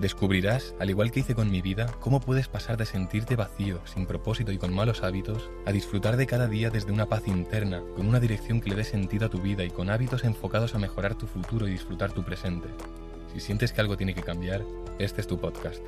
Descubrirás, al igual que hice con mi vida, cómo puedes pasar de sentirte vacío, sin propósito y con malos hábitos, a disfrutar de cada día desde una paz interna, con una dirección que le dé sentido a tu vida y con hábitos enfocados a mejorar tu futuro y disfrutar tu presente. Si sientes que algo tiene que cambiar, este es tu podcast.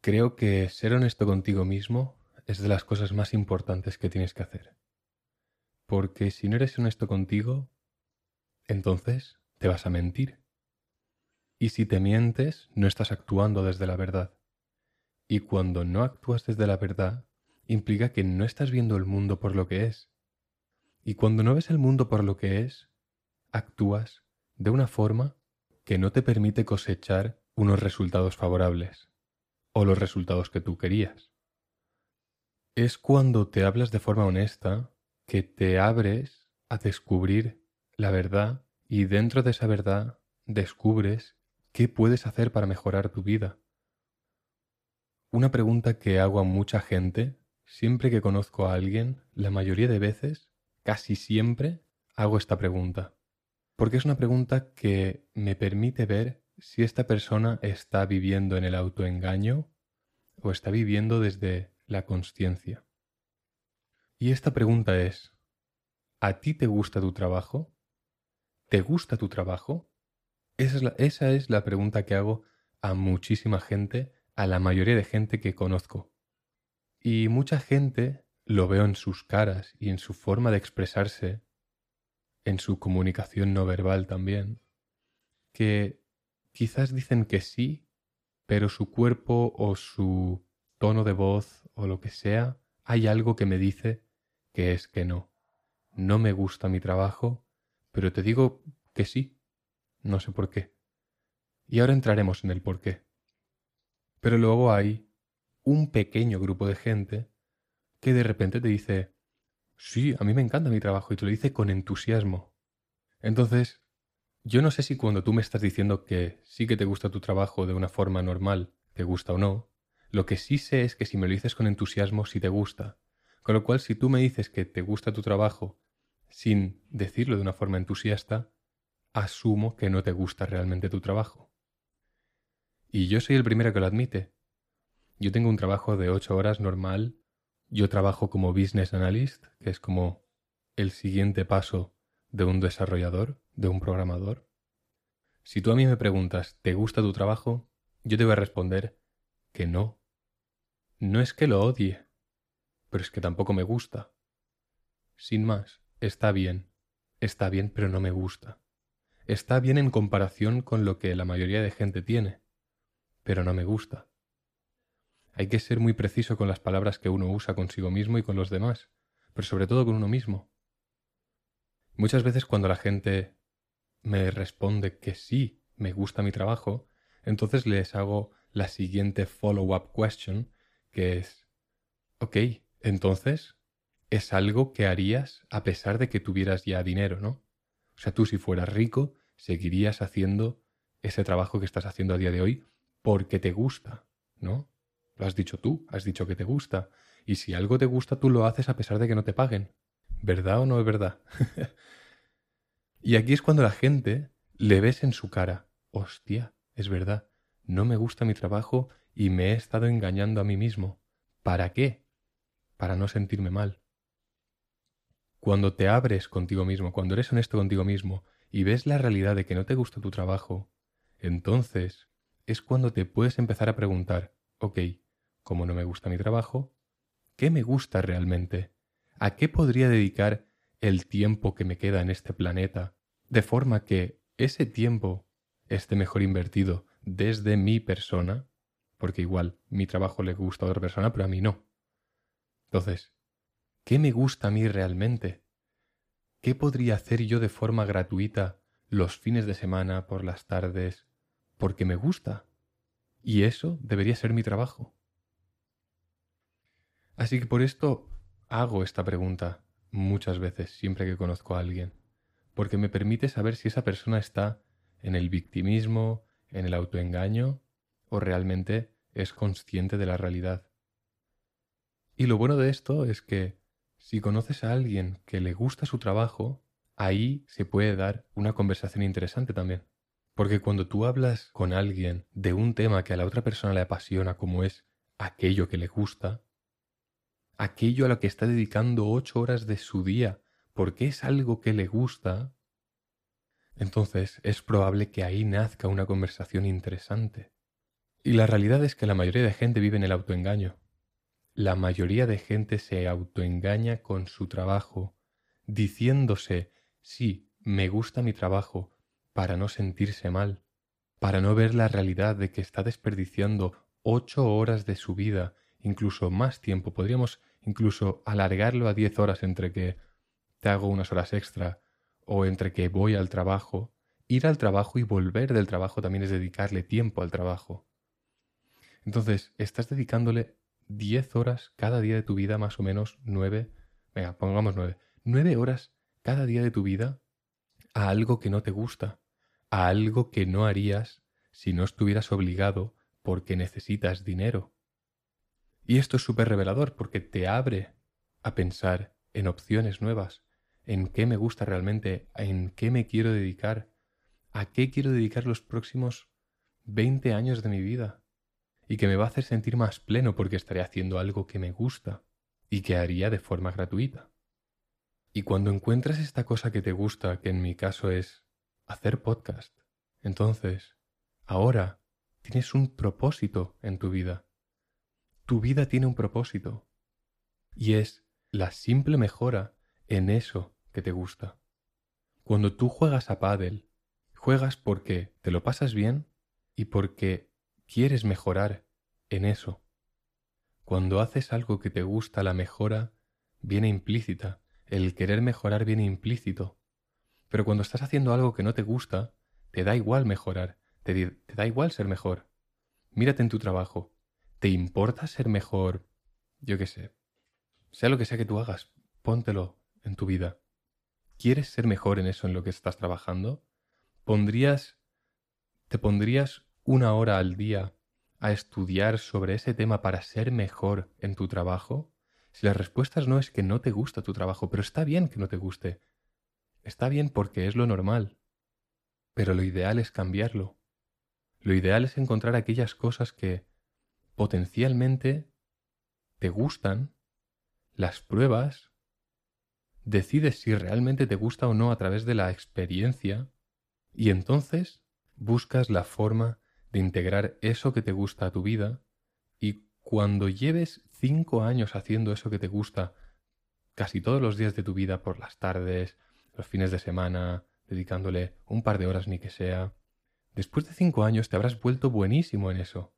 Creo que ser honesto contigo mismo es de las cosas más importantes que tienes que hacer. Porque si no eres honesto contigo, entonces te vas a mentir y si te mientes, no estás actuando desde la verdad. Y cuando no actúas desde la verdad, implica que no estás viendo el mundo por lo que es. Y cuando no ves el mundo por lo que es, actúas de una forma que no te permite cosechar unos resultados favorables o los resultados que tú querías. Es cuando te hablas de forma honesta que te abres a descubrir la verdad y dentro de esa verdad descubres ¿Qué puedes hacer para mejorar tu vida? Una pregunta que hago a mucha gente, siempre que conozco a alguien, la mayoría de veces, casi siempre, hago esta pregunta. Porque es una pregunta que me permite ver si esta persona está viviendo en el autoengaño o está viviendo desde la conciencia. Y esta pregunta es, ¿a ti te gusta tu trabajo? ¿Te gusta tu trabajo? Esa es, la, pregunta que hago a muchísima gente, a la mayoría de gente que conozco. Y mucha gente lo veo en sus caras y en su forma de expresarse, en su comunicación no verbal también, que quizás dicen que sí, pero su cuerpo o su tono de voz o lo que sea, hay algo que me dice que es que no. No me gusta mi trabajo, pero te digo que sí, no sé por qué. Y ahora entraremos en el por qué. Pero luego hay un pequeño grupo de gente que de repente te dice, sí, a mí me encanta mi trabajo y te lo dice con entusiasmo. Entonces, yo no sé si cuando tú me estás diciendo que sí que te gusta tu trabajo de una forma normal, te gusta o no, lo que sí sé es que si me lo dices con entusiasmo, sí te gusta. Con lo cual, si tú me dices que te gusta tu trabajo sin decirlo de una forma entusiasta, asumo que no te gusta realmente tu trabajo. Y yo soy el primero que lo admite. Yo tengo un trabajo de ocho horas normal. Yo trabajo como business analyst, que es como el siguiente paso de un desarrollador, de un programador. Si tú a mí me preguntas, ¿te gusta tu trabajo? Yo te voy a responder que no. No es que lo odie, pero es que tampoco me gusta. Sin más, está bien, está bien, pero no me gusta está bien en comparación con lo que la mayoría de gente tiene, pero no me gusta. Hay que ser muy preciso con las palabras que uno usa consigo mismo y con los demás, pero sobre todo con uno mismo. Muchas veces cuando la gente me responde que sí, me gusta mi trabajo, entonces les hago la siguiente follow-up question, que es, ok, entonces, es algo que harías a pesar de que tuvieras ya dinero, ¿no? O sea, tú si fueras rico, seguirías haciendo ese trabajo que estás haciendo a día de hoy porque te gusta, ¿no? Lo has dicho tú, has dicho que te gusta. Y si algo te gusta, tú lo haces a pesar de que no te paguen. ¿Verdad o no es verdad? y aquí es cuando la gente le ves en su cara, hostia, es verdad, no me gusta mi trabajo y me he estado engañando a mí mismo. ¿Para qué? Para no sentirme mal. Cuando te abres contigo mismo, cuando eres honesto contigo mismo y ves la realidad de que no te gusta tu trabajo, entonces es cuando te puedes empezar a preguntar, ok, como no me gusta mi trabajo, ¿qué me gusta realmente? ¿A qué podría dedicar el tiempo que me queda en este planeta? De forma que ese tiempo esté mejor invertido desde mi persona, porque igual mi trabajo le gusta a otra persona, pero a mí no. Entonces, ¿Qué me gusta a mí realmente? ¿Qué podría hacer yo de forma gratuita los fines de semana, por las tardes, porque me gusta? Y eso debería ser mi trabajo. Así que por esto hago esta pregunta muchas veces, siempre que conozco a alguien. porque me permite saber si esa persona está en el victimismo, en el autoengaño, o realmente es consciente de la realidad. Y lo bueno de esto es que si conoces a alguien que le gusta su trabajo, ahí se puede dar una conversación interesante también. Porque cuando tú hablas con alguien de un tema que a la otra persona le apasiona, como es aquello que le gusta, aquello a lo que está dedicando ocho horas de su día, porque es algo que le gusta, entonces es probable que ahí nazca una conversación interesante. Y la realidad es que la mayoría de gente vive en el autoengaño. La mayoría de gente se autoengaña con su trabajo, diciéndose, sí, me gusta mi trabajo, para no sentirse mal, para no ver la realidad de que está desperdiciando ocho horas de su vida, incluso más tiempo. Podríamos incluso alargarlo a diez horas entre que te hago unas horas extra o entre que voy al trabajo. Ir al trabajo y volver del trabajo también es dedicarle tiempo al trabajo. Entonces, estás dedicándole diez horas cada día de tu vida, más o menos nueve, venga, pongamos nueve, nueve horas cada día de tu vida a algo que no te gusta, a algo que no harías si no estuvieras obligado porque necesitas dinero. Y esto es súper revelador porque te abre a pensar en opciones nuevas, en qué me gusta realmente, en qué me quiero dedicar, a qué quiero dedicar los próximos 20 años de mi vida y que me va a hacer sentir más pleno porque estaré haciendo algo que me gusta y que haría de forma gratuita. Y cuando encuentras esta cosa que te gusta, que en mi caso es hacer podcast. Entonces, ahora tienes un propósito en tu vida. Tu vida tiene un propósito. Y es la simple mejora en eso que te gusta. Cuando tú juegas a pádel, juegas porque te lo pasas bien y porque quieres mejorar en eso. Cuando haces algo que te gusta, la mejora viene implícita. El querer mejorar viene implícito. Pero cuando estás haciendo algo que no te gusta, te da igual mejorar, te, te da igual ser mejor. Mírate en tu trabajo. ¿Te importa ser mejor? Yo qué sé. Sea lo que sea que tú hagas, póntelo en tu vida. ¿Quieres ser mejor en eso en lo que estás trabajando? ¿Pondrías te pondrías una hora al día a estudiar sobre ese tema para ser mejor en tu trabajo? Si la respuesta no es que no te gusta tu trabajo, pero está bien que no te guste. Está bien porque es lo normal, pero lo ideal es cambiarlo. Lo ideal es encontrar aquellas cosas que potencialmente te gustan, las pruebas, decides si realmente te gusta o no a través de la experiencia y entonces buscas la forma de integrar eso que te gusta a tu vida y cuando lleves cinco años haciendo eso que te gusta casi todos los días de tu vida por las tardes, los fines de semana, dedicándole un par de horas ni que sea. Después de cinco años te habrás vuelto buenísimo en eso,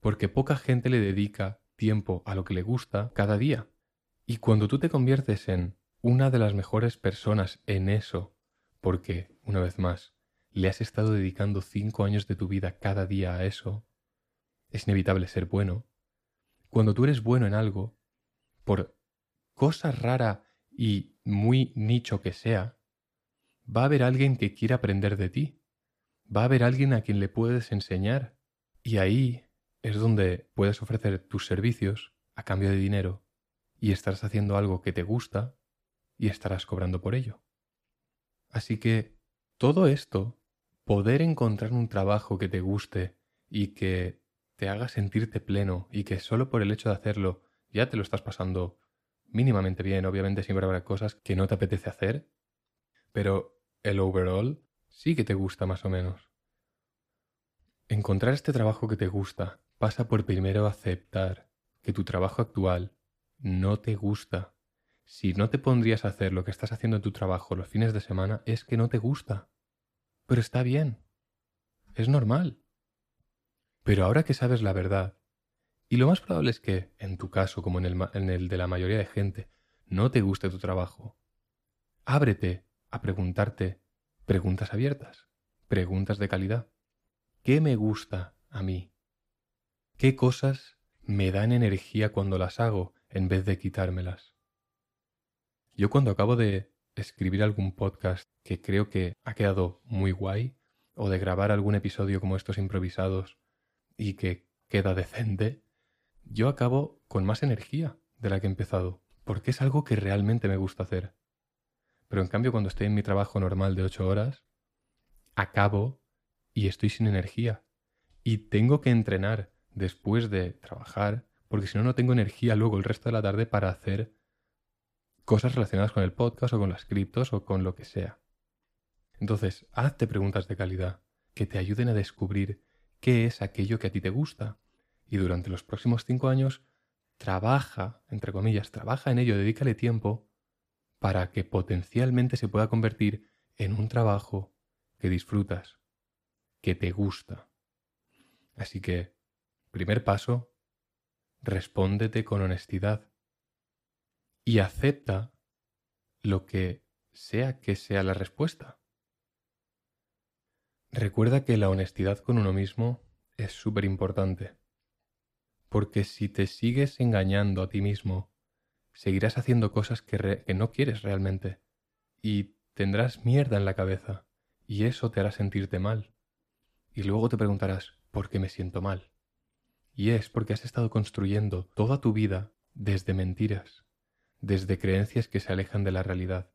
porque poca gente le dedica tiempo a lo que le gusta cada día. Y cuando tú te conviertes en una de las mejores personas en eso, porque, una vez más, le has estado dedicando cinco años de tu vida cada día a eso, es inevitable ser bueno. Cuando tú eres bueno en algo, por cosa rara y muy nicho que sea, va a haber alguien que quiera aprender de ti. Va a haber alguien a quien le puedes enseñar. Y ahí es donde puedes ofrecer tus servicios a cambio de dinero y estarás haciendo algo que te gusta y estarás cobrando por ello. Así que todo esto, poder encontrar un trabajo que te guste y que te haga sentirte pleno y que solo por el hecho de hacerlo ya te lo estás pasando mínimamente bien. Obviamente siempre habrá cosas que no te apetece hacer, pero el overall sí que te gusta más o menos. Encontrar este trabajo que te gusta pasa por primero aceptar que tu trabajo actual no te gusta. Si no te pondrías a hacer lo que estás haciendo en tu trabajo los fines de semana es que no te gusta. Pero está bien. Es normal. Pero ahora que sabes la verdad, y lo más probable es que, en tu caso como en el, de la mayoría de gente, no te guste tu trabajo. Ábrete a preguntarte preguntas abiertas, preguntas de calidad. ¿Qué me gusta a mí? ¿Qué cosas me dan energía cuando las hago en vez de quitármelas? Yo cuando acabo de escribir algún podcast que creo que ha quedado muy guay, o de grabar algún episodio como estos improvisados y que queda decente, yo acabo con más energía de la que he empezado, porque es algo que realmente me gusta hacer. Pero en cambio cuando estoy en mi trabajo normal de ocho horas, acabo y estoy sin energía. Y tengo que entrenar después de trabajar, porque si no, no tengo energía luego el resto de la tarde para hacer cosas relacionadas con el podcast o con las criptos o con lo que sea. Entonces, hazte preguntas de calidad que te ayuden a descubrir qué es aquello que a ti te gusta. Y durante los próximos cinco años, trabaja, entre comillas, trabaja en ello, dedícale tiempo para que potencialmente se pueda convertir en un trabajo que disfrutas, que te gusta. Así que, primer paso, respóndete con honestidad y acepta lo que sea que sea la respuesta. Recuerda que la honestidad con uno mismo es súper importante, porque si te sigues engañando a ti mismo, seguirás haciendo cosas que, que no quieres realmente y tendrás mierda en la cabeza y eso te hará sentirte mal. Y luego te preguntarás, ¿por qué me siento mal? Y es porque has estado construyendo toda tu vida desde mentiras, desde creencias que se alejan de la realidad.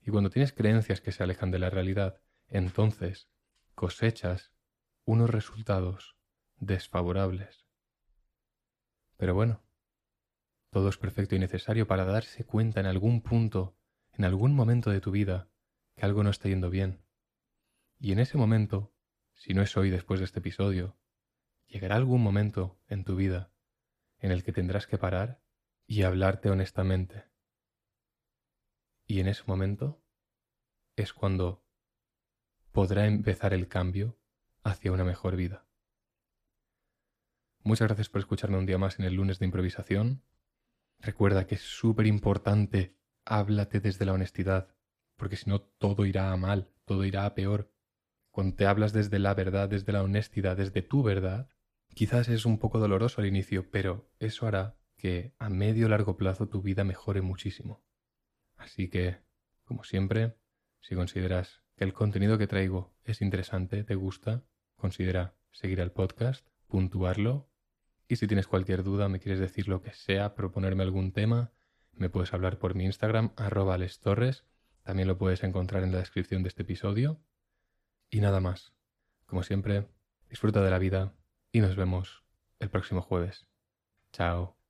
Y cuando tienes creencias que se alejan de la realidad, entonces cosechas unos resultados desfavorables. Pero bueno, todo es perfecto y necesario para darse cuenta en algún punto, en algún momento de tu vida, que algo no está yendo bien. Y en ese momento, si no es hoy después de este episodio, llegará algún momento en tu vida en el que tendrás que parar y hablarte honestamente. Y en ese momento es cuando podrá empezar el cambio hacia una mejor vida. Muchas gracias por escucharme un día más en el lunes de improvisación. Recuerda que es súper importante, háblate desde la honestidad, porque si no todo irá a mal, todo irá a peor. Cuando te hablas desde la verdad, desde la honestidad, desde tu verdad, quizás es un poco doloroso al inicio, pero eso hará que a medio largo plazo tu vida mejore muchísimo. Así que, como siempre, si consideras que el contenido que traigo es interesante, te gusta, considera seguir al podcast, puntuarlo y si tienes cualquier duda, me quieres decir lo que sea, proponerme algún tema, me puedes hablar por mi Instagram, arroba lestorres, también lo puedes encontrar en la descripción de este episodio. Y nada más. Como siempre, disfruta de la vida y nos vemos el próximo jueves. Chao.